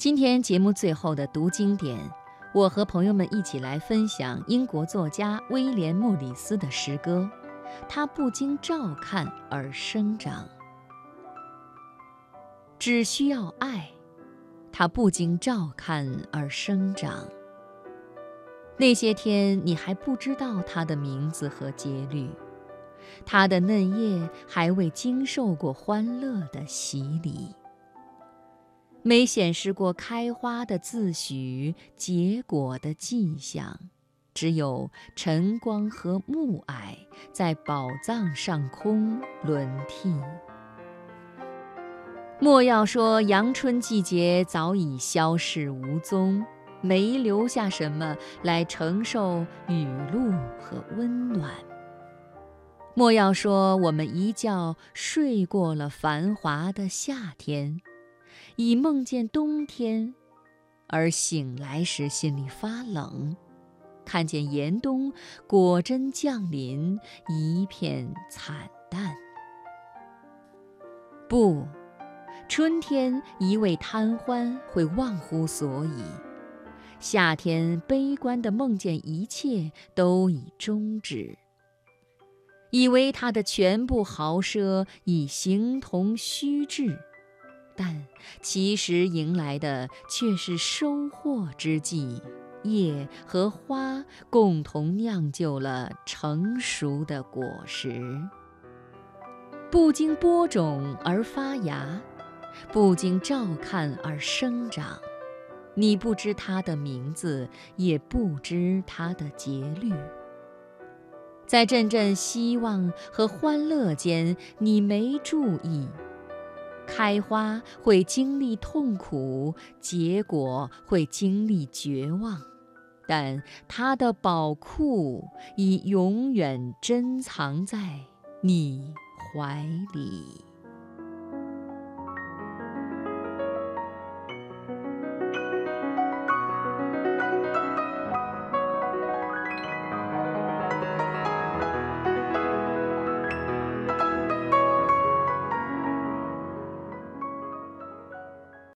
今天节目最后的读经典，我和朋友们一起来分享英国作家威廉·莫里斯的诗歌。它不经照看而生长，只需要爱。它不经照看而生长。那些天，你还不知道它的名字和节律，它的嫩叶还未经受过欢乐的洗礼。没显示过开花的自诩，结果的迹象，只有晨光和暮霭在宝藏上空轮替。莫要说阳春季节早已消逝无踪，没留下什么来承受雨露和温暖。莫要说我们一觉睡过了繁华的夏天。已梦见冬天，而醒来时心里发冷，看见严冬果真降临，一片惨淡。不，春天一味贪欢会忘乎所以，夏天悲观地梦见一切都已终止，以为他的全部豪奢已形同虚掷。但其实迎来的却是收获之际，叶和花共同酿就了成熟的果实。不经播种而发芽，不经照看而生长，你不知它的名字，也不知它的节律。在阵阵希望和欢乐间，你没注意。开花会经历痛苦，结果会经历绝望，但它的宝库已永远珍藏在你怀里。